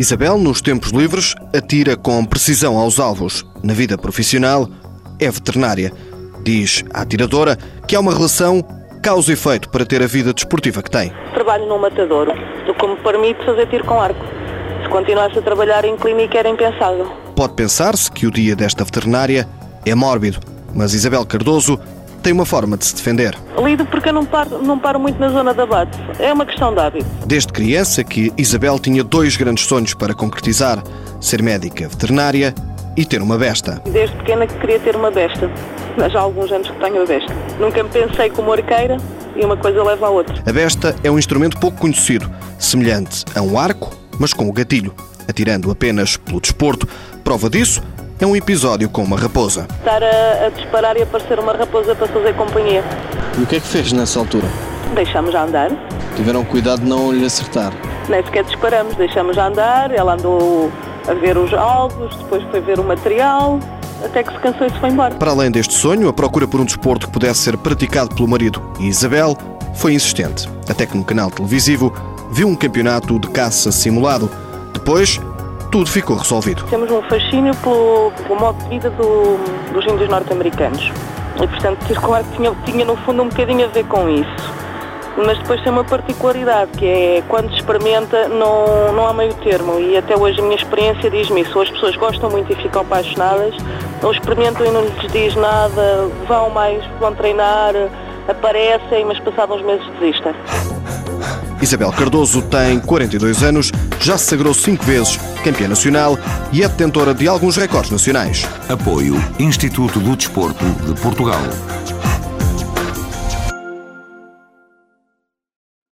Isabel, nos tempos livres, atira com precisão aos alvos. Na vida profissional, é veterinária. Diz a atiradora que há uma relação causa e efeito para ter a vida desportiva que tem. Trabalho num matadouro, o que me permite fazer tiro com arco. Se continuasse a trabalhar em clínica era impensável. Pode pensar-se que o dia desta veterinária é mórbido, mas Isabel Cardoso tem uma forma de se defender. Lido porque eu não paro, não paro muito na zona da bate. É uma questão de hábito. Desde criança que Isabel tinha dois grandes sonhos para concretizar: ser médica veterinária e ter uma besta. Desde pequena que queria ter uma besta. Mas há alguns anos que tenho a besta. Nunca me pensei como arqueira e uma coisa leva à outra. A besta é um instrumento pouco conhecido, semelhante a um arco, mas com o gatilho, atirando apenas pelo desporto. Prova disso é um episódio com uma raposa. Estar a, a disparar e aparecer uma raposa para fazer companhia. E o que é que fez nessa altura? Deixámos a andar, Tiveram cuidado de não lhe acertar. nem sequer disparamos, deixámos a andar, ela andou a ver os alvos, depois foi ver o material, até que se cansou e se foi embora. Para além deste sonho, a procura por um desporto que pudesse ser praticado pelo marido e Isabel foi insistente, até que no canal televisivo viu um campeonato de caça simulado. Depois, tudo ficou resolvido. Temos um fascínio pelo, pelo modo de vida do- dos índios norte-americanos. E, portanto, arco tinha, tinha, no fundo, um bocadinho a ver com isso. Mas depois tem uma particularidade, que é quando experimenta, não, não há meio termo. E até hoje a minha experiência diz-me isso. Ou as pessoas gostam muito e ficam apaixonadas, ou experimentam e não lhes diz nada, vão mais, vão treinar, aparecem, mas passados uns meses desistem. Isabel Cardoso tem 42 anos, já se sagrou cinco vezes campeã nacional e é detentora de alguns recordes nacionais. Apoio Instituto do Desporto de Portugal.